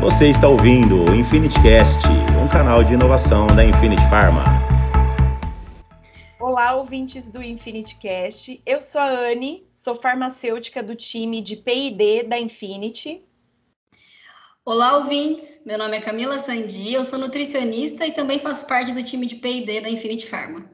Você está ouvindo o Infinity Cast, um canal de inovação da Infinity Pharma. Olá, ouvintes do Infinity Cast. Eu sou a Anne, sou farmacêutica do time de P&D da Infinity. Olá, ouvintes. Meu nome é Camila Sandi, eu sou nutricionista e também faço parte do time de P&D da Infinity Pharma.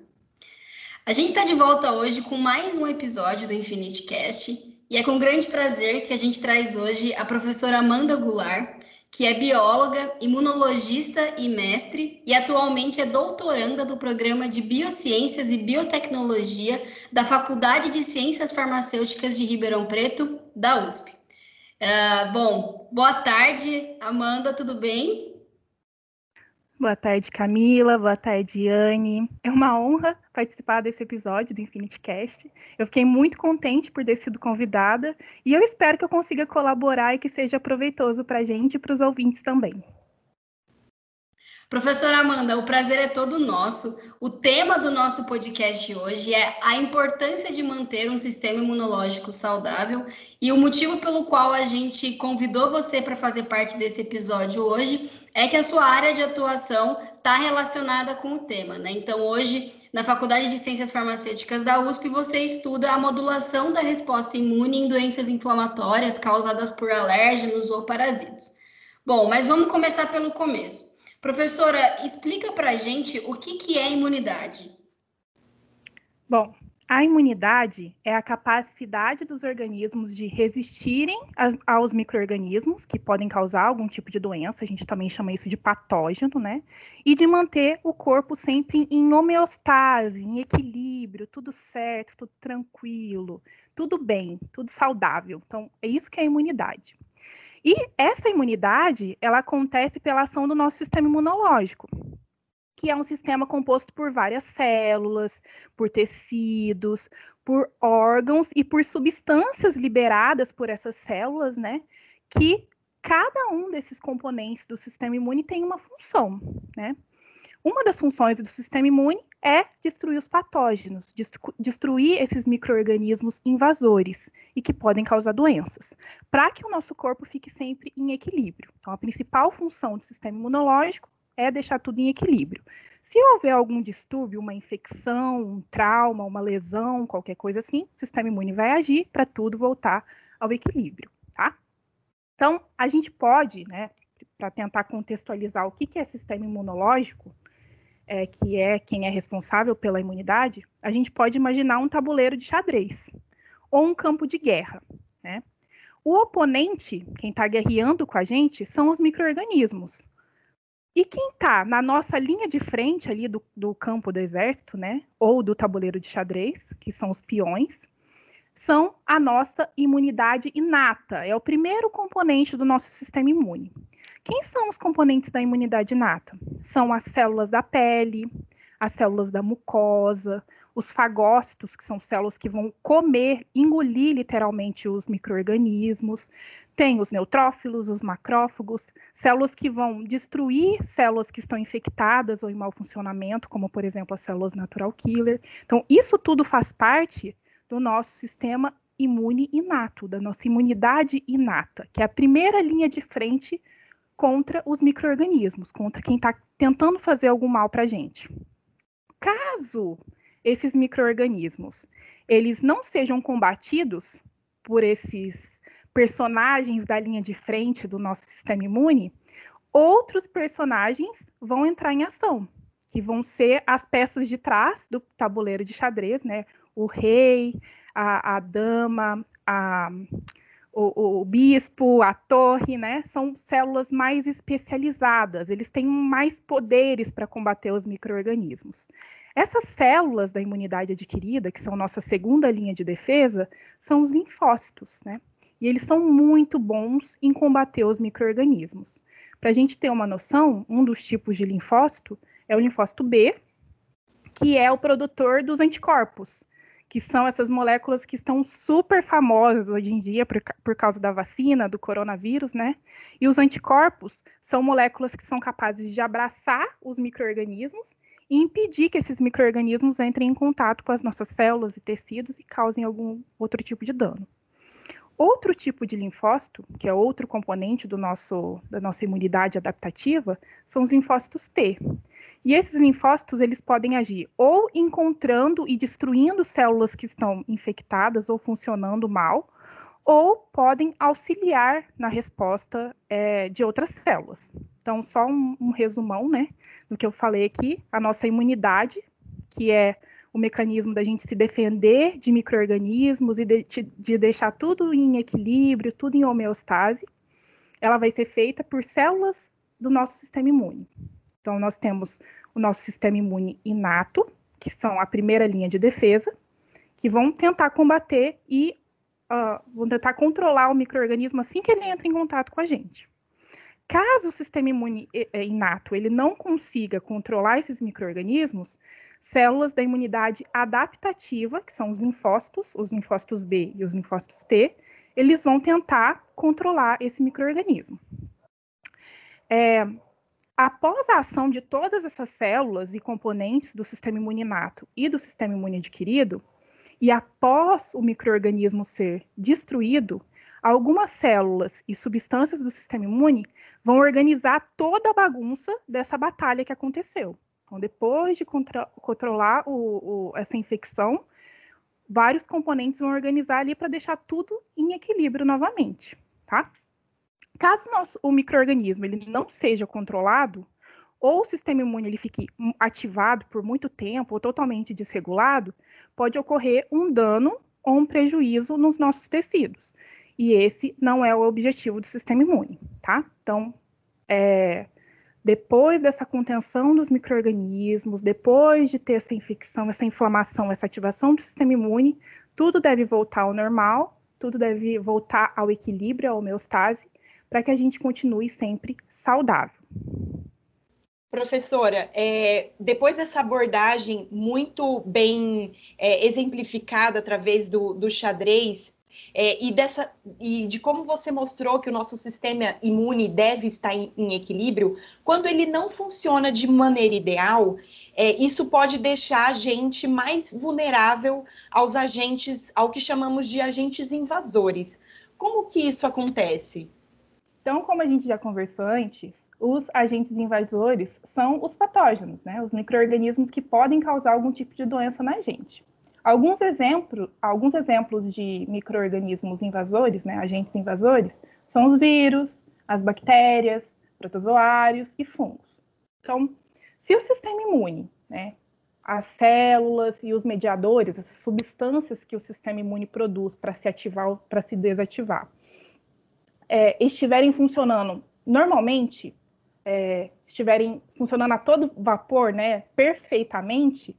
A gente está de volta hoje com mais um episódio do Infinity Cast e é com grande prazer que a gente traz hoje a professora Amanda Goulart, que é bióloga, imunologista e mestre, e atualmente é doutoranda do programa de Biociências e Biotecnologia da Faculdade de Ciências Farmacêuticas de Ribeirão Preto, da USP. Uh, bom, boa tarde, Amanda, tudo bem? Boa tarde, Camila. Boa tarde, Anne. É uma honra participar desse episódio do Infinity Cast. Eu fiquei muito contente por ter sido convidada e eu espero que eu consiga colaborar e que seja proveitoso para a gente e para os ouvintes também. Professora Amanda, o prazer é todo nosso. O tema do nosso podcast hoje é a importância de manter um sistema imunológico saudável e o motivo pelo qual a gente convidou você para fazer parte desse episódio hoje é que a sua área de atuação está relacionada com o tema, né? Então, hoje, na Faculdade de Ciências Farmacêuticas da USP, você estuda a modulação da resposta imune em doenças inflamatórias causadas por alérgenos ou parasitos. Bom, mas vamos começar pelo começo. Professora, explica para a gente o que, que é imunidade. Bom, a imunidade é a capacidade dos organismos de resistirem aos micro-organismos que podem causar algum tipo de doença, a gente também chama isso de patógeno, né? E de manter o corpo sempre em homeostase, em equilíbrio, tudo certo, tudo tranquilo, tudo bem, tudo saudável. Então, é isso que é a imunidade. E essa imunidade, ela acontece pela ação do nosso sistema imunológico que é um sistema composto por várias células, por tecidos, por órgãos e por substâncias liberadas por essas células, né? Que cada um desses componentes do sistema imune tem uma função, né? Uma das funções do sistema imune é destruir os patógenos, destruir esses micro-organismos invasores e que podem causar doenças, para que o nosso corpo fique sempre em equilíbrio. Então, a principal função do sistema imunológico é deixar tudo em equilíbrio. Se houver algum distúrbio, uma infecção, um trauma, uma lesão, qualquer coisa assim, o sistema imune vai agir para tudo voltar ao equilíbrio, tá? Então, a gente pode, né, para tentar contextualizar o que, que é sistema imunológico, é, que é quem é responsável pela imunidade, a gente pode imaginar um tabuleiro de xadrez ou um campo de guerra, né? O oponente, quem está guerreando com a gente, são os micro-organismos. E quem está na nossa linha de frente ali do, do campo do exército, né, ou do tabuleiro de xadrez, que são os peões, são a nossa imunidade inata. É o primeiro componente do nosso sistema imune. Quem são os componentes da imunidade inata? São as células da pele, as células da mucosa, os fagócitos, que são células que vão comer, engolir literalmente os micro-organismos, tem os neutrófilos, os macrófagos, células que vão destruir células que estão infectadas ou em mau funcionamento, como por exemplo as células natural killer. Então, isso tudo faz parte do nosso sistema imune inato, da nossa imunidade inata, que é a primeira linha de frente contra os micro-organismos, contra quem está tentando fazer algum mal para a gente. Caso esses micro-organismos eles não sejam combatidos por esses personagens da linha de frente do nosso sistema imune, outros personagens vão entrar em ação, que vão ser as peças de trás do tabuleiro de xadrez, né? O rei, a, a dama, a, o, o, bispo, a torre, né? São células mais especializadas, eles têm mais poderes para combater os micro-organismos. Essas células da imunidade adquirida, que são nossa segunda linha de defesa, são os linfócitos, né? e eles são muito bons em combater os micro-organismos. Para a gente ter uma noção, um dos tipos de linfócito é o linfócito B, que é o produtor dos anticorpos, que são essas moléculas que estão super famosas hoje em dia por, por causa da vacina, do coronavírus, né? E os anticorpos são moléculas que são capazes de abraçar os micro-organismos e impedir que esses micro-organismos entrem em contato com as nossas células e tecidos e causem algum outro tipo de dano. Outro tipo de linfócito, que é outro componente do nosso, da nossa imunidade adaptativa, são os linfócitos T. E esses linfócitos, eles podem agir ou encontrando e destruindo células que estão infectadas ou funcionando mal, ou podem auxiliar na resposta é, de outras células. Então, só um, um resumão, né, do que eu falei aqui, a nossa imunidade, que é o mecanismo da gente se defender de micro-organismos e de, de deixar tudo em equilíbrio, tudo em homeostase, ela vai ser feita por células do nosso sistema imune. Então, nós temos o nosso sistema imune inato, que são a primeira linha de defesa, que vão tentar combater e vão tentar controlar o microorganismo assim que ele entra em contato com a gente. Caso o sistema imune é, inato ele não consiga controlar esses microorganismos, células da imunidade adaptativa, que são os linfócitos, os linfócitos B e os linfócitos T, eles vão tentar controlar esse microorganismo. É, após a ação de todas essas células e componentes do sistema imune inato e do sistema imune adquirido, e após o microorganismo ser destruído, algumas células e substâncias do sistema imune vão organizar toda a bagunça dessa batalha que aconteceu. Então, depois de controlar o, o, essa infecção, vários componentes vão organizar ali para deixar tudo em equilíbrio novamente, tá? Caso nosso, o microorganismo ele não seja controlado, ou o sistema imune ele fique ativado por muito tempo ou totalmente desregulado, pode ocorrer um dano ou um prejuízo nos nossos tecidos. E esse não é o objetivo do sistema imune, tá? Então, é, depois dessa contenção dos micro-organismos, depois de ter essa infecção, essa inflamação, essa ativação do sistema imune, tudo deve voltar ao normal, tudo deve voltar ao equilíbrio, à homeostase, para que a gente continue sempre saudável. Professora, é, depois dessa abordagem muito bem é, exemplificada através do, do xadrez, é, e, dessa, e de como você mostrou que o nosso sistema imune deve estar em, em equilíbrio, quando ele não funciona de maneira ideal, é, isso pode deixar a gente mais vulnerável aos agentes, ao que chamamos de agentes invasores. Como que isso acontece? Então, como a gente já conversou antes, os agentes invasores são os patógenos, né? Os micro-organismos que podem causar algum tipo de doença na gente. Alguns, exemplos, alguns exemplos de micro-organismos invasores, né, agentes invasores, são os vírus, as bactérias, protozoários e fungos. Então, se o sistema imune, né, as células e os mediadores, essas substâncias que o sistema imune produz para se ativar para se desativar, é, estiverem funcionando normalmente, é, estiverem funcionando a todo vapor, né, perfeitamente,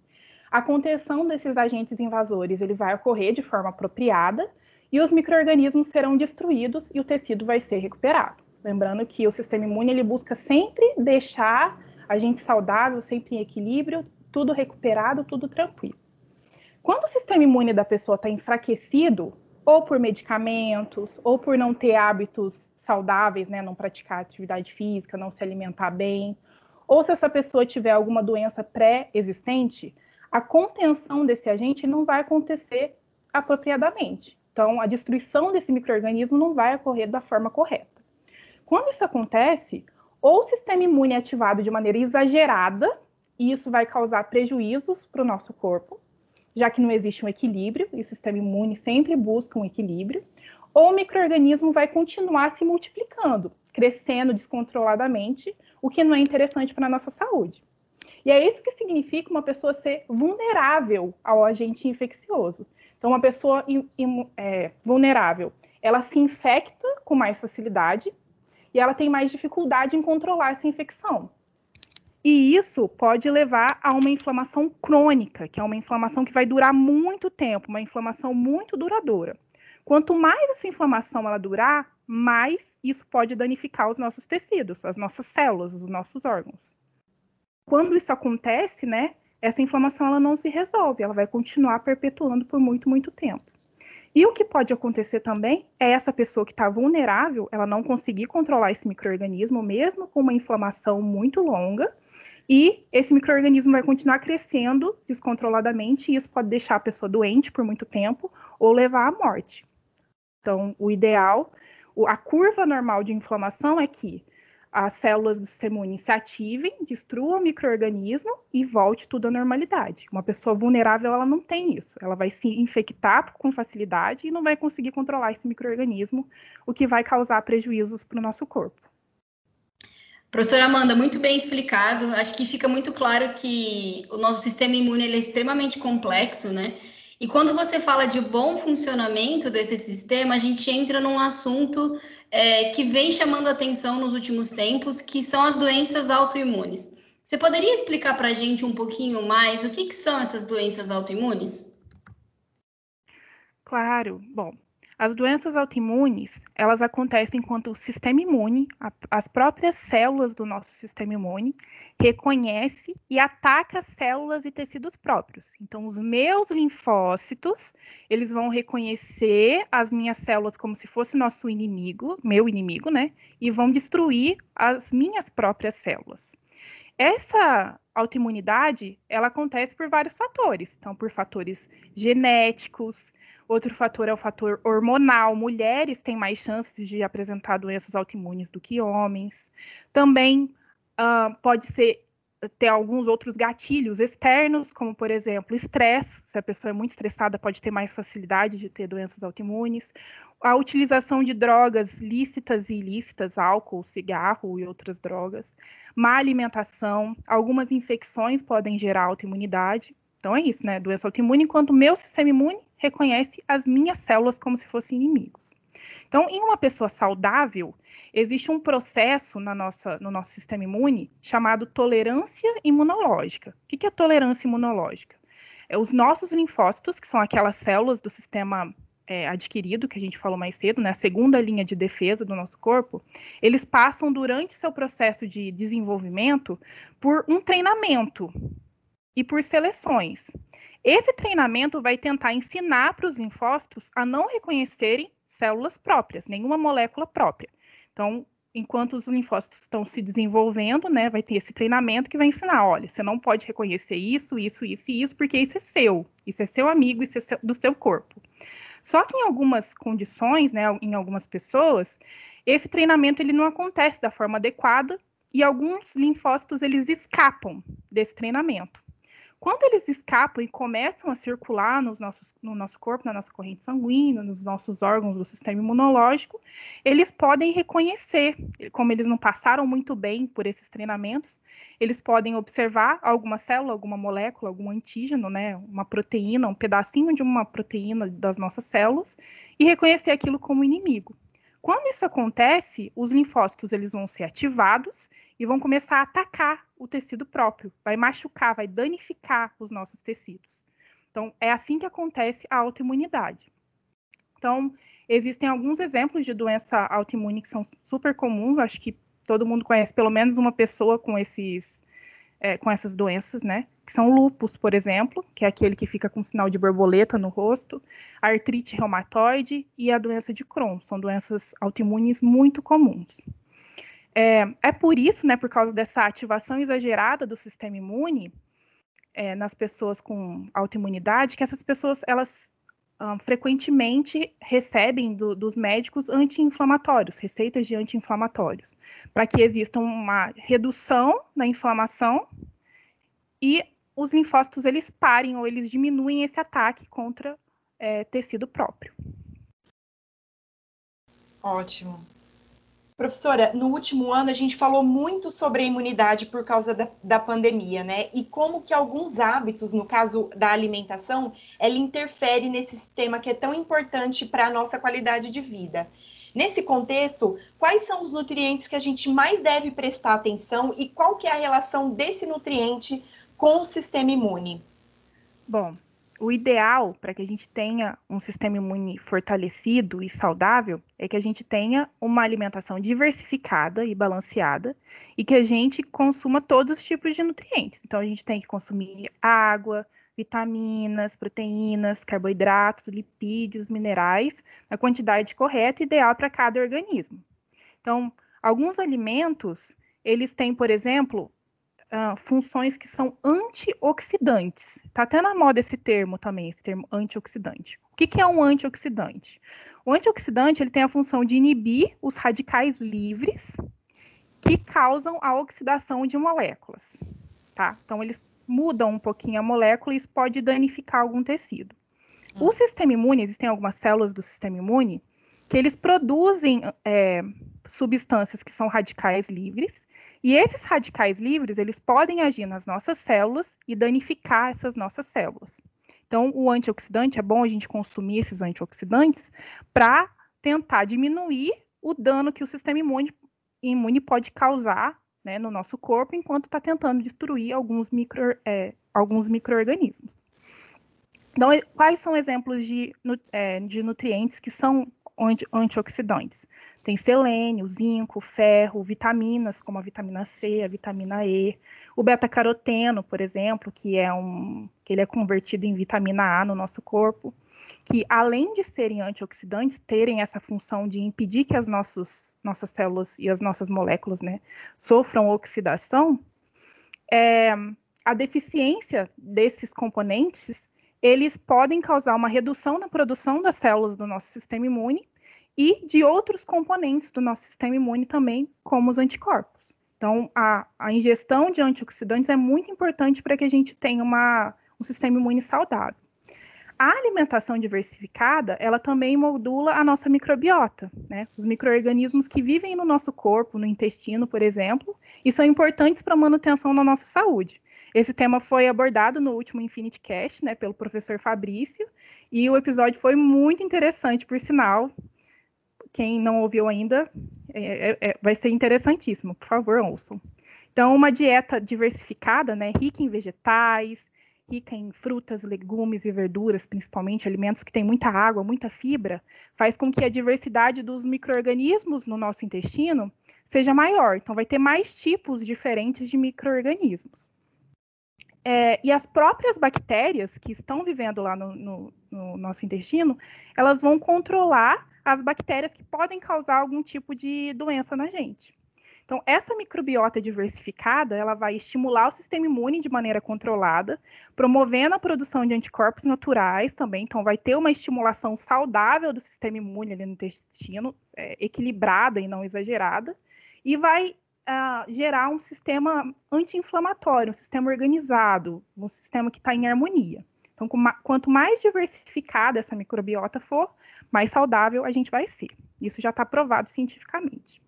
a contenção desses agentes invasores ele vai ocorrer de forma apropriada e os micro-organismos serão destruídos e o tecido vai ser recuperado. Lembrando que o sistema imune ele busca sempre deixar a gente saudável, sempre em equilíbrio, tudo recuperado, tudo tranquilo. Quando o sistema imune da pessoa está enfraquecido, ou por medicamentos, ou por não ter hábitos saudáveis, né, não praticar atividade física, não se alimentar bem, ou se essa pessoa tiver alguma doença pré-existente, a contenção desse agente não vai acontecer apropriadamente. Então, a destruição desse microorganismo não vai ocorrer da forma correta. Quando isso acontece, ou o sistema imune é ativado de maneira exagerada, e isso vai causar prejuízos para o nosso corpo, já que não existe um equilíbrio, e o sistema imune sempre busca um equilíbrio, ou o microorganismo vai continuar se multiplicando, crescendo descontroladamente, o que não é interessante para a nossa saúde. E é isso que significa uma pessoa ser vulnerável ao agente infeccioso. Então, uma pessoa é, vulnerável, ela se infecta com mais facilidade e ela tem mais dificuldade em controlar essa infecção. E isso pode levar a uma inflamação crônica, que é uma inflamação que vai durar muito tempo, uma inflamação muito duradoura. Quanto mais essa inflamação ela durar, mais isso pode danificar os nossos tecidos, as nossas células, os nossos órgãos. Quando isso acontece, né, essa inflamação ela não se resolve, ela vai continuar perpetuando por muito, muito tempo. E o que pode acontecer também é essa pessoa que está vulnerável, ela não conseguir controlar esse microorganismo, mesmo com uma inflamação muito longa, e esse microorganismo vai continuar crescendo descontroladamente, e isso pode deixar a pessoa doente por muito tempo ou levar à morte. Então, o ideal, a curva normal de inflamação é que as células do sistema imune se ativem, destruam o microorganismo e volte tudo à normalidade. Uma pessoa vulnerável, ela não tem isso. Ela vai se infectar com facilidade e não vai conseguir controlar esse microorganismo, o que vai causar prejuízos para o nosso corpo. Professora Amanda, muito bem explicado. Acho que fica muito claro que o nosso sistema imune é extremamente complexo, né? E quando você fala de bom funcionamento desse sistema, a gente entra num assunto é, que vem chamando atenção nos últimos tempos, que são as doenças autoimunes. Você poderia explicar para a gente um pouquinho mais o que, que são essas doenças autoimunes? Claro. Bom, as doenças autoimunes, elas acontecem quando o sistema imune, a, as próprias células do nosso sistema imune, reconhece e ataca células e tecidos próprios. Então, os meus linfócitos, eles vão reconhecer as minhas células como se fosse nosso inimigo, meu inimigo, né? E vão destruir as minhas próprias células. Essa autoimunidade, ela acontece por vários fatores. Então, por fatores genéticos, outro fator é o fator hormonal. Mulheres têm mais chances de apresentar doenças autoimunes do que homens. Também uh, pode ser ter alguns outros gatilhos externos, como por exemplo, estresse. Se a pessoa é muito estressada, pode ter mais facilidade de ter doenças autoimunes. A utilização de drogas lícitas e ilícitas, álcool, cigarro e outras drogas. Má alimentação. Algumas infecções podem gerar autoimunidade. Então é isso, né? Doença autoimune, enquanto o meu sistema imune reconhece as minhas células como se fossem inimigos. Então, em uma pessoa saudável, existe um processo na nossa, no nosso sistema imune chamado tolerância imunológica. O que é tolerância imunológica? É os nossos linfócitos, que são aquelas células do sistema é, adquirido, que a gente falou mais cedo, né, a segunda linha de defesa do nosso corpo, eles passam durante seu processo de desenvolvimento por um treinamento e por seleções. Esse treinamento vai tentar ensinar para os linfócitos a não reconhecerem células próprias, nenhuma molécula própria. Então, enquanto os linfócitos estão se desenvolvendo, né, vai ter esse treinamento que vai ensinar, olha, você não pode reconhecer isso, isso, isso e isso, porque isso é seu, isso é seu amigo, isso é seu, do seu corpo. Só que em algumas condições, né, em algumas pessoas, esse treinamento ele não acontece da forma adequada e alguns linfócitos eles escapam desse treinamento. Quando eles escapam e começam a circular nos nossos, no nosso corpo, na nossa corrente sanguínea, nos nossos órgãos do sistema imunológico, eles podem reconhecer, como eles não passaram muito bem por esses treinamentos, eles podem observar alguma célula, alguma molécula, algum antígeno, né, uma proteína, um pedacinho de uma proteína das nossas células, e reconhecer aquilo como inimigo. Quando isso acontece, os linfócitos eles vão ser ativados e vão começar a atacar o tecido próprio, vai machucar, vai danificar os nossos tecidos. Então, é assim que acontece a autoimunidade. Então, existem alguns exemplos de doença autoimune que são super comuns, acho que todo mundo conhece pelo menos uma pessoa com esses é, com essas doenças, né? Que são lupus, por exemplo, que é aquele que fica com sinal de borboleta no rosto, artrite reumatoide e a doença de Crohn. São doenças autoimunes muito comuns. É, é por isso, né, por causa dessa ativação exagerada do sistema imune é, nas pessoas com autoimunidade, que essas pessoas elas um, frequentemente recebem do, dos médicos anti-inflamatórios, receitas de anti-inflamatórios, para que exista uma redução na inflamação e os linfócitos eles parem ou eles diminuem esse ataque contra é, tecido próprio. Ótimo. Professora, no último ano a gente falou muito sobre a imunidade por causa da, da, pandemia, né? E como que alguns hábitos, no caso da alimentação, ela interfere nesse sistema que é tão importante para a nossa qualidade de vida. Nesse contexto, quais são os nutrientes que a gente mais deve prestar atenção e qual que é a relação desse nutriente com o sistema imune? Bom, o ideal para que a gente tenha um sistema imune fortalecido e saudável é que a gente tenha uma alimentação diversificada e balanceada e que a gente consuma todos os tipos de nutrientes. Então, a gente tem que consumir água, vitaminas, proteínas, carboidratos, lipídios, minerais, na quantidade correta e ideal para cada organismo. Então, alguns alimentos, eles têm, por exemplo, uh, funções que são antioxidantes. Está até na moda esse termo também, esse termo antioxidante. O que, que é um antioxidante? O antioxidante ele tem a função de inibir os radicais livres que causam a oxidação de moléculas, tá? Então eles mudam um pouquinho a molécula e isso pode danificar algum tecido. O sistema imune, existem algumas células do sistema imune que eles produzem é, substâncias que são radicais livres, e esses radicais livres, eles podem agir nas nossas células e danificar essas nossas células. Então, o antioxidante, é bom a gente consumir esses antioxidantes para tentar diminuir o dano que o sistema imune, imune pode causar né, no nosso corpo, enquanto está tentando destruir alguns, micro, é, alguns micro-organismos. Então, quais são exemplos de, é, de nutrientes que são antioxidantes? Tem selênio, zinco, ferro, vitaminas, como a vitamina C, a vitamina E, o beta-caroteno, por exemplo, que é um que ele é convertido em vitamina A no nosso corpo, que além de serem antioxidantes, terem essa função de impedir que as nossos, nossas células e as nossas moléculas, né, sofram oxidação, é, a deficiência desses componentes eles podem causar uma redução na produção das células do nosso sistema imune e de outros componentes do nosso sistema imune também, como os anticorpos. Então, a, a ingestão de antioxidantes é muito importante para que a gente tenha uma, um sistema imune saudável. A alimentação diversificada, ela também modula a nossa microbiota, né? Os micro-organismos que vivem no nosso corpo, no intestino, por exemplo, e são importantes para a manutenção da nossa saúde. Esse tema foi abordado no último Infinity Cast, né, pelo professor Fabrício, e o episódio foi muito interessante, por sinal. Quem não ouviu ainda, é, é, é, vai ser interessantíssimo, por favor, ouçam. Então, uma dieta diversificada, né, rica em vegetais, rica em frutas, legumes e verduras, principalmente alimentos que têm muita água, muita fibra, faz com que a diversidade dos micro-organismos no nosso intestino seja maior. Então, vai ter mais tipos diferentes de micro-organismos. É, e as próprias bactérias que estão vivendo lá no, no, no, nosso intestino, elas vão controlar as bactérias que podem causar algum tipo de doença na gente. Então, essa microbiota diversificada, ela vai estimular o sistema imune de maneira controlada, promovendo a produção de anticorpos naturais também. Então, vai ter uma estimulação saudável do sistema imune ali no intestino, é, equilibrada e não exagerada, e vai uh, gerar um sistema anti-inflamatório, um sistema organizado, um sistema que está em harmonia. Então, quanto mais diversificada essa microbiota for, mais saudável a gente vai ser. Isso já está provado cientificamente.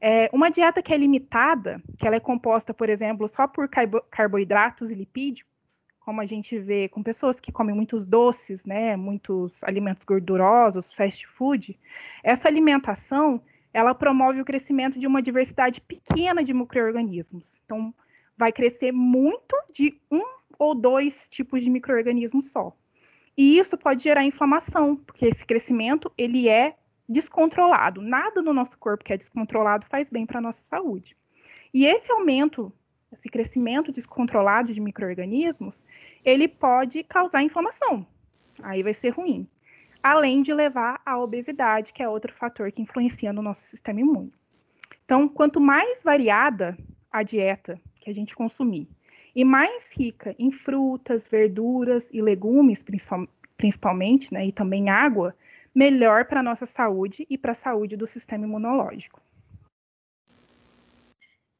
É, uma dieta que é limitada, que ela é composta, por exemplo, só por carbo carboidratos e lipídicos, como a gente vê com pessoas que comem muitos doces, né, muitos alimentos gordurosos, fast food, essa alimentação ela promove o crescimento de uma diversidade pequena de micro-organismos. Então, vai crescer muito de um ou dois tipos de micro-organismos só. E isso pode gerar inflamação, porque esse crescimento ele é descontrolado. Nada no nosso corpo que é descontrolado faz bem para a nossa saúde. E esse aumento, esse crescimento descontrolado de micro-organismos, ele pode causar inflamação. Aí vai ser ruim além de levar à obesidade, que é outro fator que influencia no nosso sistema imune. Então, quanto mais variada a dieta que a gente consumir e mais rica em frutas, verduras e legumes, principalmente, né, e também água, melhor para a nossa saúde e para a saúde do sistema imunológico.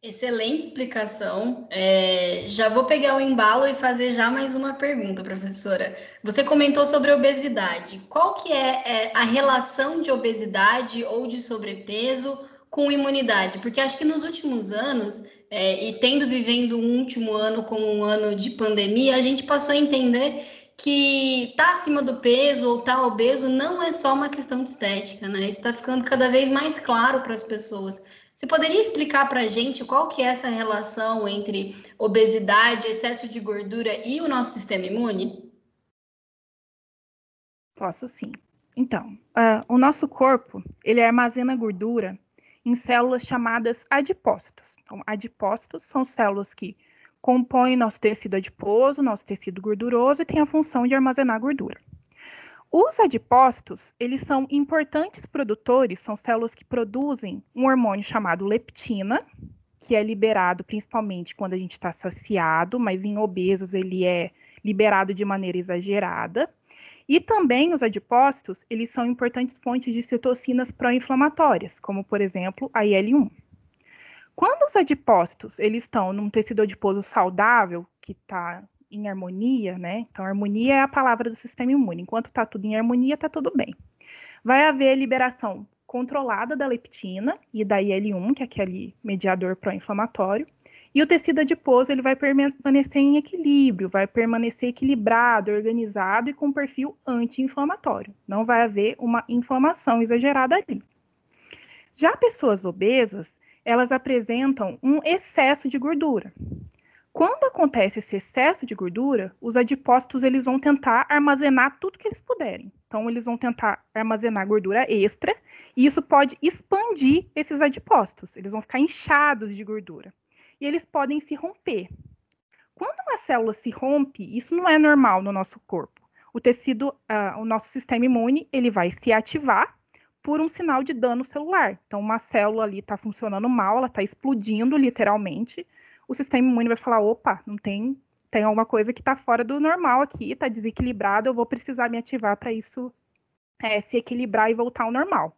Excelente explicação. É, já vou pegar o embalo e fazer já mais uma pergunta, professora. Você comentou sobre obesidade. Qual que é, é, a relação de obesidade ou de sobrepeso com imunidade? Porque acho que nos últimos anos, é, e tendo vivendo um último ano como um ano de pandemia, a gente passou a entender que estar tá acima do peso ou estar tá obeso não é só uma questão de estética, né? Isso está ficando cada vez mais claro para as pessoas. Você poderia explicar para a gente qual que é essa relação entre obesidade, excesso de gordura e o nosso sistema imune? Posso sim. Então, uh, o nosso corpo, ele armazena gordura em células chamadas adipócitos. Então, adipócitos são células que compõem nosso tecido adiposo, nosso tecido gorduroso e têm a função de armazenar gordura. Os adipócitos, eles são importantes produtores, são células que produzem um hormônio chamado leptina, que é liberado principalmente quando a gente está saciado, mas em obesos ele é liberado de maneira exagerada. E também os adipócitos, eles são importantes fontes de citocinas pró-inflamatórias, como por exemplo a IL-1. Quando os adipócitos eles estão num tecido adiposo saudável, que está em harmonia, né? Então, harmonia é a palavra do sistema imune. Enquanto está tudo em harmonia, está tudo bem. Vai haver liberação controlada da leptina e da IL-1, que é aquele mediador pró-inflamatório, e o tecido adiposo ele vai permanecer em equilíbrio, vai permanecer equilibrado, organizado e com perfil anti-inflamatório. Não vai haver uma inflamação exagerada ali. Já pessoas obesas, elas apresentam um excesso de gordura. Quando acontece esse excesso de gordura, os adipócitos eles vão tentar armazenar tudo que eles puderem. Então, eles vão tentar armazenar gordura extra, e isso pode expandir esses adipócitos. Eles vão ficar inchados de gordura e eles podem se romper. Quando uma célula se rompe, isso não é normal no nosso corpo. O tecido, uh, o nosso sistema imune, ele vai se ativar por um sinal de dano celular. Então, uma célula ali está funcionando mal, ela está explodindo literalmente. O sistema imune vai falar: opa, não tem, tem alguma coisa que está fora do normal aqui, está desequilibrado, eu vou precisar me ativar para isso é, se equilibrar e voltar ao normal.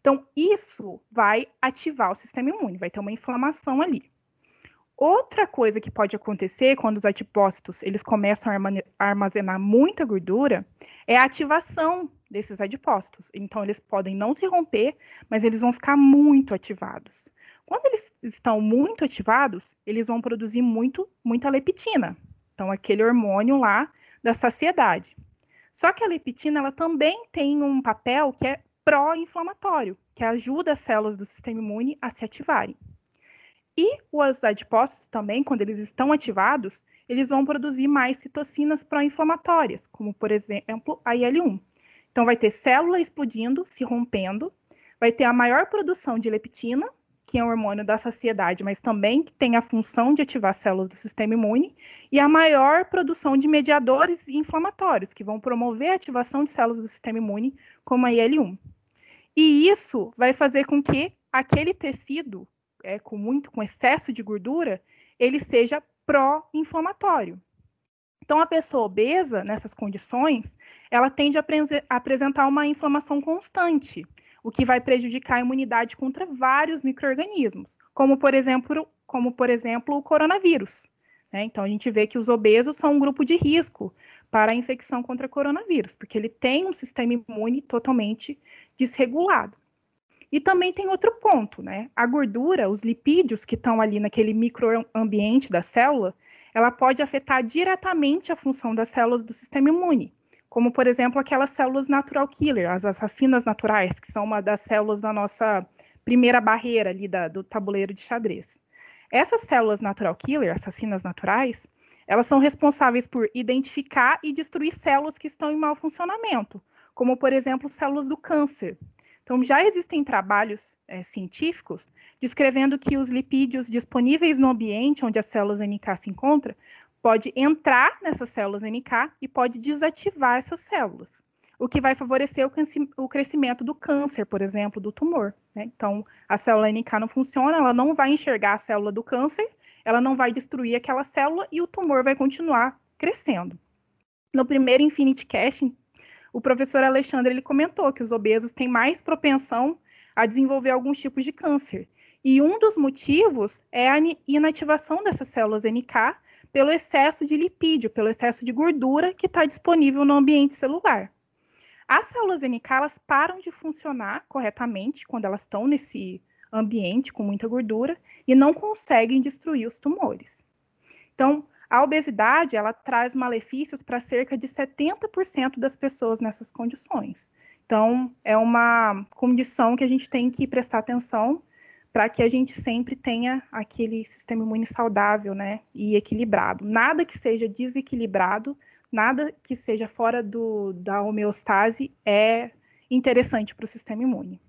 Então, isso vai ativar o sistema imune, vai ter uma inflamação ali. Outra coisa que pode acontecer quando os adipócitos eles começam a armazenar muita gordura é a ativação desses adipócitos. Então, eles podem não se romper, mas eles vão ficar muito ativados. Quando eles estão muito ativados, eles vão produzir muito, muita leptina. Então, aquele hormônio lá da saciedade. Só que a leptina ela também tem um papel que é pró-inflamatório, que ajuda as células do sistema imune a se ativarem. E os adipócitos também, quando eles estão ativados, eles vão produzir mais citocinas pró-inflamatórias, como por exemplo a IL-1. Então vai ter célula explodindo, se rompendo, vai ter a maior produção de leptina, que é um hormônio da saciedade, mas também que tem a função de ativar células do sistema imune, e a maior produção de mediadores inflamatórios, que vão promover a ativação de células do sistema imune, como a IL-1. E isso vai fazer com que aquele tecido é, com muito, com excesso de gordura, ele seja pró-inflamatório. Então, a pessoa obesa, nessas condições, ela tende a, apresentar uma inflamação constante, o que vai prejudicar a imunidade contra vários micro-organismos, como, por exemplo, como, por exemplo, o coronavírus. Né? Então, a gente vê que os obesos são um grupo de risco para a infecção contra coronavírus, porque ele tem um sistema imune totalmente desregulado. E também tem outro ponto, né? A gordura, os lipídios que estão ali naquele microambiente da célula, ela pode afetar diretamente a função das células do sistema imune, como por exemplo aquelas células natural killer, as assassinas naturais, que são uma das células da nossa primeira barreira ali da, do tabuleiro de xadrez. Essas células natural killer, assassinas naturais, elas são responsáveis por identificar e destruir células que estão em mau funcionamento, como por exemplo células do câncer, então, já existem trabalhos é, científicos descrevendo que os lipídios disponíveis no ambiente onde as células NK se encontram pode entrar nessas células NK e pode desativar essas células, o que vai favorecer o, crescimento do câncer, por exemplo, do tumor. Né? Então, a célula NK não funciona, ela não vai enxergar a célula do câncer, ela não vai destruir aquela célula e o tumor vai continuar crescendo. No primeiro Infinity Casting, o professor Alexandre ele comentou que os obesos têm mais propensão a desenvolver alguns tipos de câncer. E um dos motivos é a inativação dessas células NK pelo excesso de lipídio, pelo excesso de gordura que está disponível no ambiente celular. As células NK elas param de funcionar corretamente quando elas estão nesse ambiente com muita gordura e não conseguem destruir os tumores. Então, a obesidade, ela traz malefícios para cerca de 70% das pessoas nessas condições. Então, é uma condição que a gente tem que prestar atenção para que a gente sempre tenha aquele sistema imune saudável, né, e equilibrado. Nada que seja desequilibrado, nada que seja fora do, da homeostase é interessante para o sistema imune.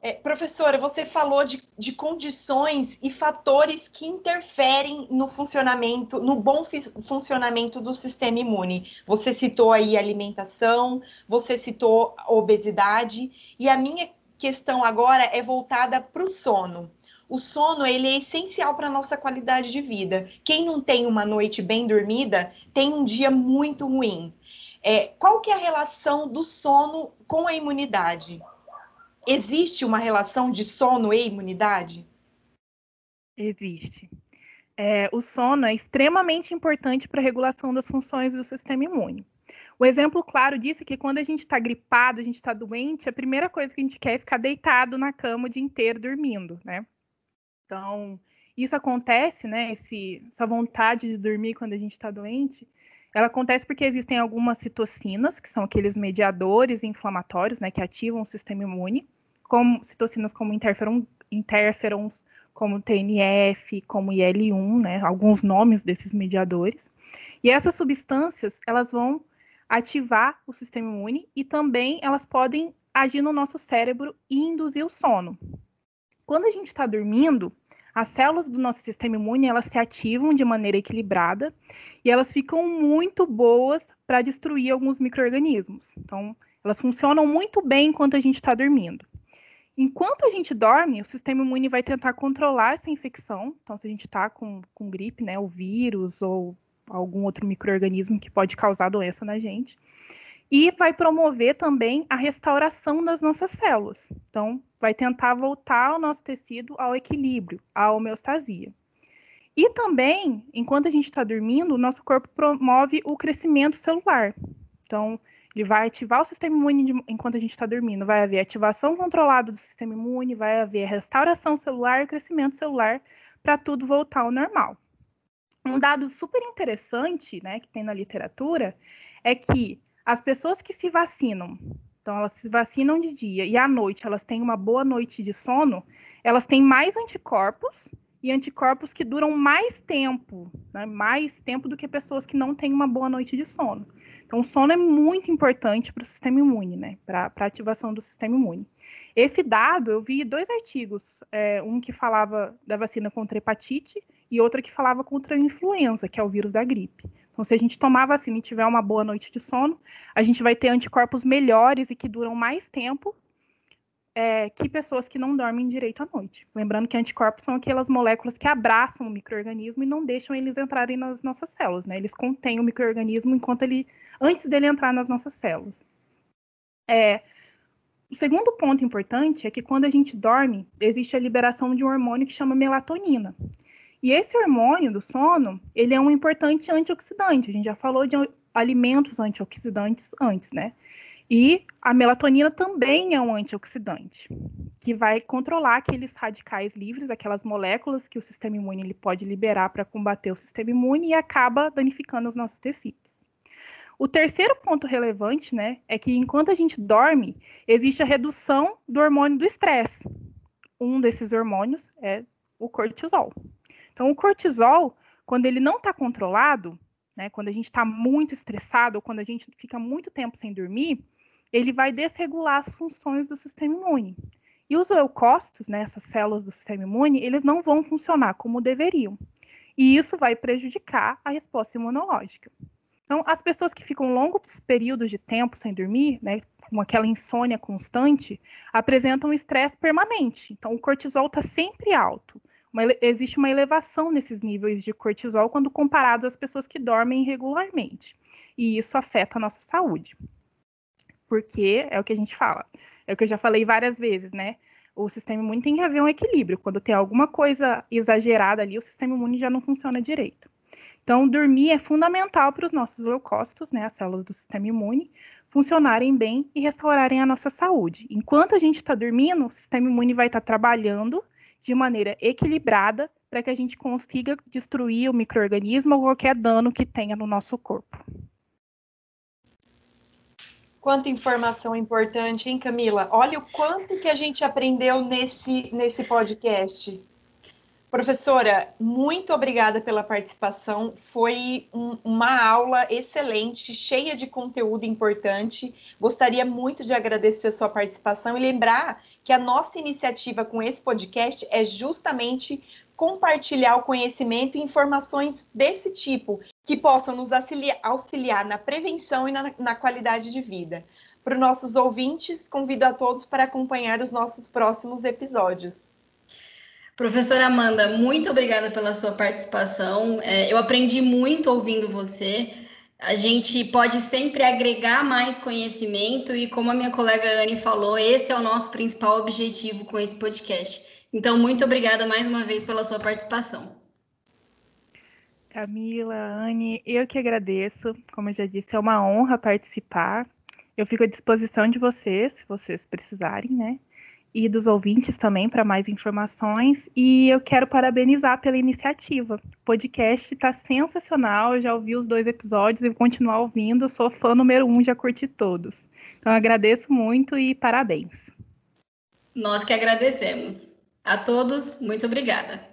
É, professora, você falou de, de, condições e fatores que interferem no funcionamento, no bom funcionamento do sistema imune. Você citou aí alimentação, você citou obesidade, e a minha questão agora é voltada para o sono. O sono ele é essencial para a nossa qualidade de vida. Quem não tem uma noite bem dormida tem um dia muito ruim. É, qual que é a relação do sono com a imunidade? Existe uma relação de sono e imunidade? Existe. É, o sono é extremamente importante para a regulação das funções do sistema imune. O exemplo claro disso é que quando a gente está gripado, a gente está doente, a primeira coisa que a gente quer é ficar deitado na cama o dia inteiro dormindo, né? Então, isso acontece, né? Esse, essa vontade de dormir quando a gente está doente, ela acontece porque existem algumas citocinas, que são aqueles mediadores inflamatórios, né, que ativam o sistema imune, como citocinas como interferon, interferons, como TNF, como IL-1, né, alguns nomes desses mediadores. E essas substâncias, elas vão ativar o sistema imune e também elas podem agir no nosso cérebro e induzir o sono. Quando a gente está dormindo, as células do nosso sistema imune elas se ativam de maneira equilibrada e elas ficam muito boas para destruir alguns micro-organismos. Então, elas funcionam muito bem enquanto a gente está dormindo. Enquanto a gente dorme, o sistema imune vai tentar controlar essa infecção. Então, se a gente está com, com gripe, né, o vírus ou algum outro microorganismo que pode causar doença na gente. E vai promover também a restauração das nossas células. Então, vai tentar voltar o nosso tecido ao equilíbrio, à homeostasia. E também, enquanto a gente está dormindo, o nosso corpo promove o crescimento celular. Então, ele vai ativar o sistema imune de, enquanto a gente está dormindo. Vai haver ativação controlada do sistema imune, vai haver restauração celular e crescimento celular para tudo voltar ao normal. Um dado super interessante, né, que tem na literatura, é que as pessoas que se vacinam, então elas se vacinam de dia e à noite elas têm uma boa noite de sono, elas têm mais anticorpos e anticorpos que duram mais tempo, né, mais tempo do que pessoas que não têm uma boa noite de sono. Então, o sono é muito importante para o sistema imune, né? Para a ativação do sistema imune. Esse dado, eu vi dois artigos, é, um que falava da vacina contra hepatite e outro que falava contra a influenza, que é o vírus da gripe. Então, se a gente tomar a vacina e tiver uma boa noite de sono, a gente vai ter anticorpos melhores e que duram mais tempo é, que pessoas que não dormem direito à noite. Lembrando que anticorpos são aquelas moléculas que abraçam o microorganismo e não deixam eles entrarem nas nossas células, né? Eles contêm o microorganismo enquanto ele, antes dele entrar nas nossas células. É, o segundo ponto importante é que quando a gente dorme, existe a liberação de um hormônio que chama melatonina. E esse hormônio do sono, ele é um importante antioxidante. A gente já falou de alimentos antioxidantes antes, né? E a melatonina também é um antioxidante, que vai controlar aqueles radicais livres, aquelas moléculas que o sistema imune ele pode liberar para combater o sistema imune e acaba danificando os nossos tecidos. O terceiro ponto relevante, né, é que enquanto a gente dorme, existe a redução do hormônio do estresse. Um desses hormônios é o cortisol. Então, o cortisol, quando ele não está controlado, né, quando a gente está muito estressado ou quando a gente fica muito tempo sem dormir, ele vai desregular as funções do sistema imune. E os leucócitos, né, essas células do sistema imune, eles não vão funcionar como deveriam. E isso vai prejudicar a resposta imunológica. Então, as pessoas que ficam longos períodos de tempo sem dormir, né, com aquela insônia constante, apresentam estresse permanente. Então, o cortisol está sempre alto. Uma, existe uma elevação nesses níveis de cortisol quando comparados às pessoas que dormem regularmente. E isso afeta a nossa saúde porque é o que a gente fala. É o que eu já falei várias vezes, né? O sistema imune tem que haver um equilíbrio. Quando tem alguma coisa exagerada ali, o sistema imune já não funciona direito. Então, dormir é fundamental para os nossos leucócitos, né, as células do sistema imune, funcionarem bem e restaurarem a nossa saúde. Enquanto a gente está dormindo, o sistema imune vai estar tá trabalhando de maneira equilibrada para que a gente consiga destruir o microorganismo ou qualquer dano que tenha no nosso corpo. Quanta informação importante, hein, Camila? Olha o quanto que a gente aprendeu nesse, nesse podcast. Professora, muito obrigada pela participação. Foi um, uma aula excelente, cheia de conteúdo importante. Gostaria muito de agradecer a sua participação e lembrar que a nossa iniciativa com esse podcast é justamente compartilhar o conhecimento e informações desse tipo, que possam nos auxiliar, na prevenção e na, na qualidade de vida. Para os nossos ouvintes, convido a todos para acompanhar os nossos próximos episódios. Professora Amanda, muito obrigada pela sua participação. É, eu aprendi muito ouvindo você. A gente pode sempre agregar mais conhecimento e, como a minha colega Anne falou, esse é o nosso principal objetivo com esse podcast. Então, muito obrigada mais uma vez pela sua participação. Camila, Anne, eu que agradeço. Como eu já disse, é uma honra participar. Eu fico à disposição de vocês, se vocês precisarem, né? E dos ouvintes também para mais informações. E eu quero parabenizar pela iniciativa. O podcast está sensacional. Eu já ouvi os dois episódios e vou continuar ouvindo. Eu sou fã número um, já curti todos. Então agradeço muito e parabéns. Nós que agradecemos. A todos, muito obrigada.